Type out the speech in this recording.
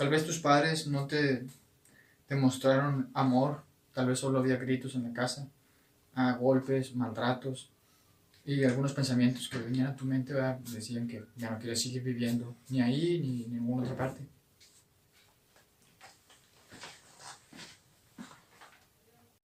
Tal vez tus padres no te, te mostraron amor, tal vez solo había gritos en la casa, a golpes, maltratos y algunos pensamientos que venían a tu mente decían que ya no querías seguir viviendo ni ahí ni en ninguna otra parte.